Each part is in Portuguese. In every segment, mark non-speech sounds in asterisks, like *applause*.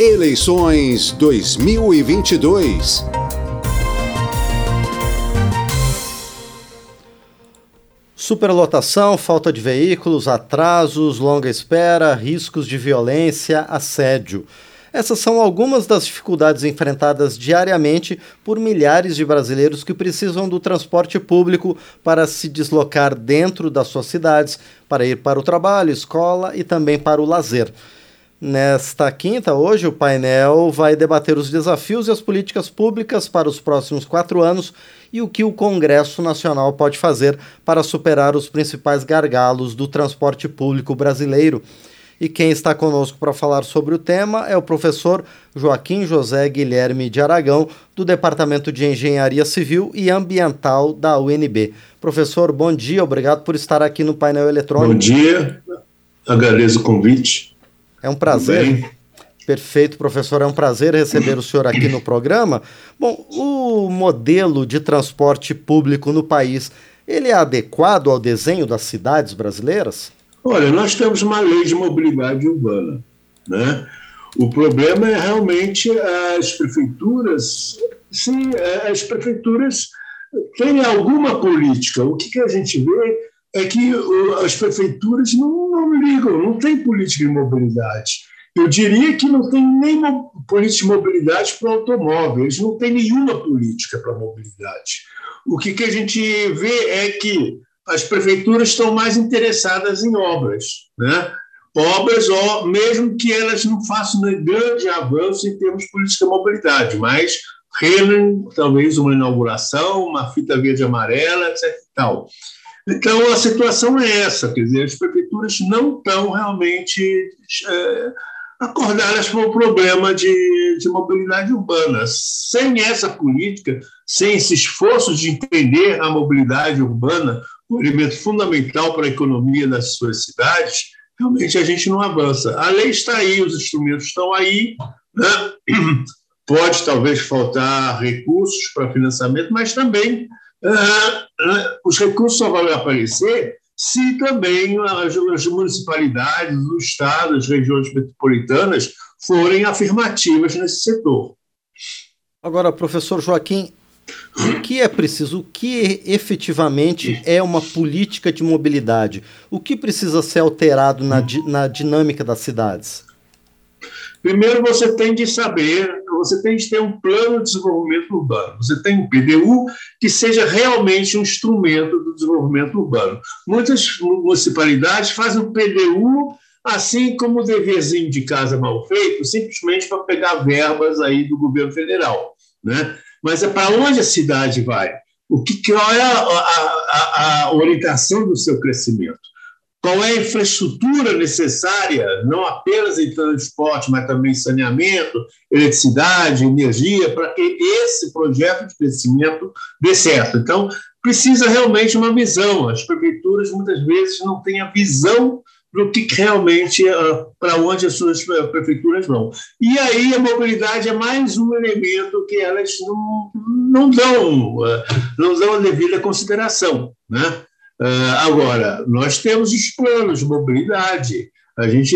Eleições 2022. Superlotação, falta de veículos, atrasos, longa espera, riscos de violência, assédio. Essas são algumas das dificuldades enfrentadas diariamente por milhares de brasileiros que precisam do transporte público para se deslocar dentro das suas cidades, para ir para o trabalho, escola e também para o lazer. Nesta quinta, hoje, o painel vai debater os desafios e as políticas públicas para os próximos quatro anos e o que o Congresso Nacional pode fazer para superar os principais gargalos do transporte público brasileiro. E quem está conosco para falar sobre o tema é o professor Joaquim José Guilherme de Aragão, do Departamento de Engenharia Civil e Ambiental da UNB. Professor, bom dia, obrigado por estar aqui no painel eletrônico. Bom dia, agradeço o convite. É um prazer. Perfeito, professor. É um prazer receber o senhor aqui no programa. Bom, o modelo de transporte público no país, ele é adequado ao desenho das cidades brasileiras? Olha, nós temos uma lei de mobilidade urbana, né? O problema é realmente as prefeituras, sim, as prefeituras têm alguma política. O que, que a gente vê é que as prefeituras não, não ligam, não tem política de mobilidade. Eu diria que não tem nem política de mobilidade para eles não têm nenhuma política para mobilidade. O que, que a gente vê é que as prefeituras estão mais interessadas em obras, né? Obras, ó, mesmo que elas não façam grande avanço em termos de política de mobilidade, mas rendem talvez uma inauguração, uma fita verde amarela, etc. Tal. Então, a situação é essa, quer dizer, as prefeituras não estão realmente é, acordadas para o problema de, de mobilidade urbana. Sem essa política, sem esse esforço de entender a mobilidade urbana, um elemento fundamental para a economia das suas cidades, realmente a gente não avança. A lei está aí, os instrumentos estão aí, né? *clears throat* pode talvez faltar recursos para financiamento, mas também uh, os recursos só vão aparecer se também as, as municipalidades, os estados, as regiões metropolitanas forem afirmativas nesse setor. Agora, professor Joaquim, o que é preciso? O que efetivamente é uma política de mobilidade? O que precisa ser alterado na, na dinâmica das cidades? Primeiro, você tem de saber, você tem de ter um plano de desenvolvimento urbano. Você tem um PDU que seja realmente um instrumento do desenvolvimento urbano. Muitas municipalidades fazem o PDU assim como o deverzinho de casa mal feito, simplesmente para pegar verbas aí do governo federal. Né? mas é para onde a cidade vai? O que, qual é a, a, a orientação do seu crescimento? Qual é a infraestrutura necessária, não apenas em transporte, mas também saneamento, eletricidade, energia, para que esse projeto de crescimento dê certo? Então, precisa realmente uma visão. As prefeituras muitas vezes não têm a visão do que realmente uh, para onde as suas eh, prefeituras vão. E aí a mobilidade é mais um elemento que elas não, não dão uh, não dão a devida consideração, né? Uh, agora nós temos os planos de mobilidade, a gente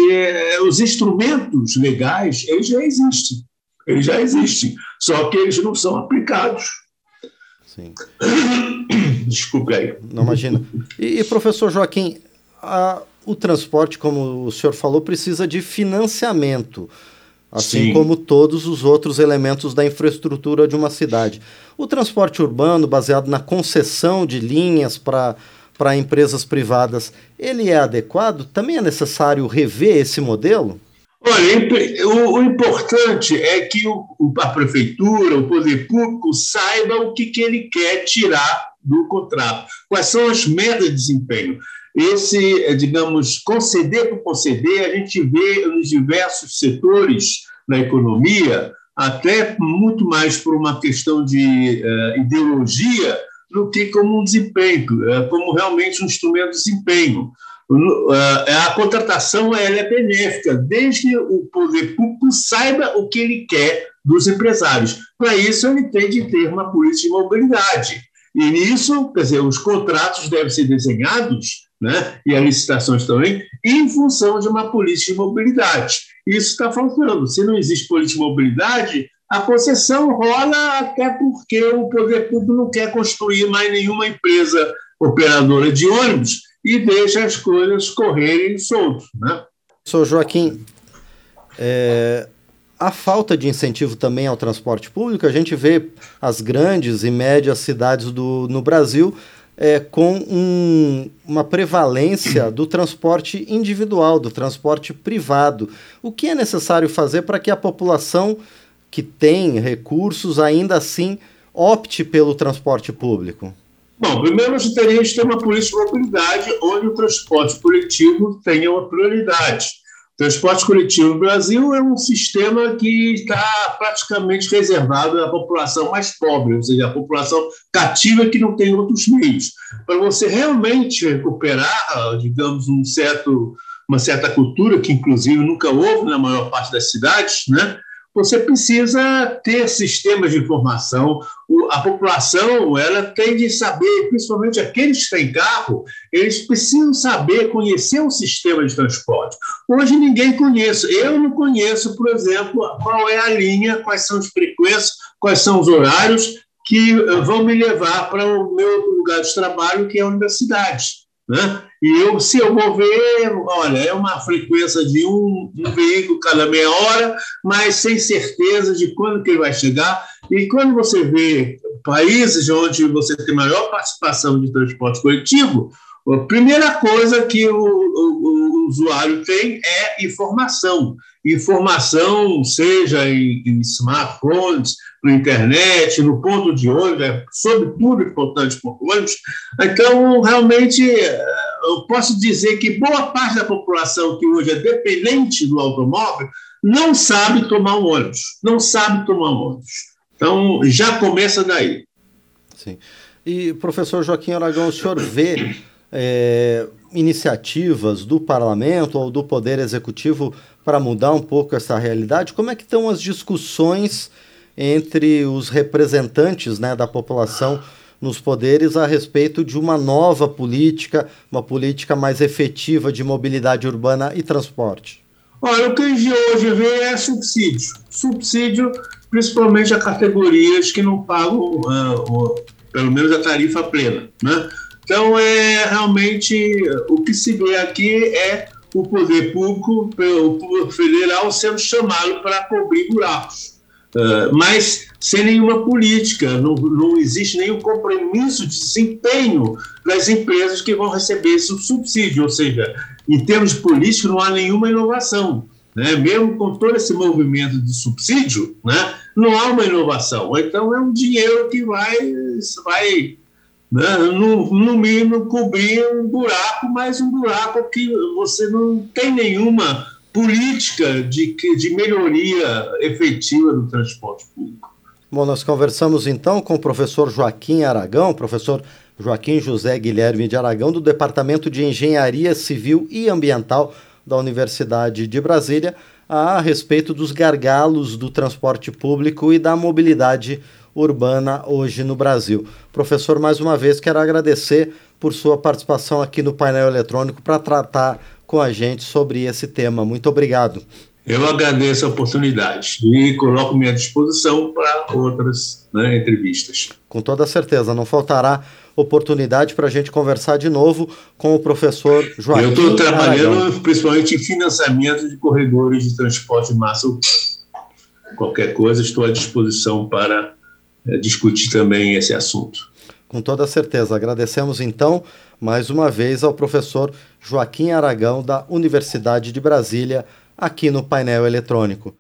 os instrumentos legais eles já existem, eles já existem, só que eles não são aplicados. Sim. *coughs* Desculpe aí. Não imagina. E, e professor Joaquim, a, o transporte, como o senhor falou, precisa de financiamento, assim Sim. como todos os outros elementos da infraestrutura de uma cidade. O transporte urbano, baseado na concessão de linhas para para empresas privadas, ele é adequado? Também é necessário rever esse modelo? Olha, o, o importante é que o, a prefeitura, o poder público, saiba o que, que ele quer tirar do contrato, quais são as metas de desempenho esse, eh, digamos, conceder por conceder, a gente vê nos diversos setores da economia, até muito mais por uma questão de uh, ideologia do que como um desempenho, uh, como realmente um instrumento de desempenho. Uh, a contratação ela é benéfica, desde que o poder público saiba o que ele quer dos empresários. Para isso, ele tem de ter uma política de mobilidade. E nisso, quer dizer, os contratos devem ser desenhados né, e as licitações também, em função de uma política de mobilidade. Isso está faltando. Se não existe política de mobilidade, a concessão rola até porque o poder público não quer construir mais nenhuma empresa operadora de ônibus e deixa as coisas correrem soltos. Né? Sou Joaquim, é, a falta de incentivo também ao transporte público, a gente vê as grandes e médias cidades do, no Brasil é, com um, uma prevalência do transporte individual, do transporte privado. O que é necessário fazer para que a população que tem recursos ainda assim opte pelo transporte público? Bom, primeiro nós teríamos que ter uma política de mobilidade onde o transporte coletivo tenha uma prioridade. Transporte coletivo no Brasil é um sistema que está praticamente reservado à população mais pobre, ou seja, a população cativa que não tem outros meios. Para você realmente recuperar, digamos, um certo, uma certa cultura, que inclusive nunca houve na maior parte das cidades, né? Você precisa ter sistemas de informação. A população ela tem de saber, principalmente aqueles que têm carro, eles precisam saber, conhecer o sistema de transporte. Hoje ninguém conhece. Eu não conheço, por exemplo, qual é a linha, quais são as frequências, quais são os horários que vão me levar para o meu lugar de trabalho, que é a universidade. Né? E eu, se eu vou ver, olha, é uma frequência de um, um, veículo cada meia hora, mas sem certeza de quando que ele vai chegar. E quando você vê países onde você tem maior participação de transporte coletivo, a primeira coisa que o, o, o usuário tem é informação. Informação, seja em, em smartphones, na internet, no ponto de ônibus, é sobretudo importante para ônibus. Então, realmente, eu posso dizer que boa parte da população que hoje é dependente do automóvel não sabe tomar um ônibus, não sabe tomar um ônibus. Então, já começa daí. Sim. E, professor Joaquim Aragão, o senhor vê é, iniciativas do parlamento ou do poder executivo para mudar um pouco essa realidade? Como é que estão as discussões entre os representantes né, da população nos poderes a respeito de uma nova política, uma política mais efetiva de mobilidade urbana e transporte? Olha, o que a gente hoje vê é subsídio. Subsídio, principalmente a categorias que não pagam, uh, pelo menos a tarifa plena. Né? Então, é realmente o que se vê aqui é o poder público, o federal, sendo chamado para cobrir buracos. Uh, mas sem nenhuma política, não, não existe nenhum compromisso de desempenho das empresas que vão receber esse subsídio, ou seja, em termos políticos não há nenhuma inovação. Né? Mesmo com todo esse movimento de subsídio, né? não há uma inovação. Então é um dinheiro que vai, vai né, no, no mínimo, cobrir um buraco, mas um buraco que você não tem nenhuma política de, de melhoria efetiva do transporte público. Bom, nós conversamos então com o professor Joaquim Aragão, professor Joaquim José Guilherme de Aragão, do Departamento de Engenharia Civil e Ambiental da Universidade de Brasília, a respeito dos gargalos do transporte público e da mobilidade urbana hoje no Brasil. Professor, mais uma vez quero agradecer por sua participação aqui no painel eletrônico para tratar com a gente sobre esse tema. Muito obrigado. Eu agradeço a oportunidade e coloco minha disposição para outras né, entrevistas. Com toda certeza, não faltará oportunidade para a gente conversar de novo com o professor Joaquim. Eu estou trabalhando Aragão. principalmente em financiamento de corredores de transporte de massa. Qualquer coisa, estou à disposição para discutir também esse assunto. Com toda certeza. Agradecemos então mais uma vez ao professor Joaquim Aragão, da Universidade de Brasília, aqui no painel eletrônico.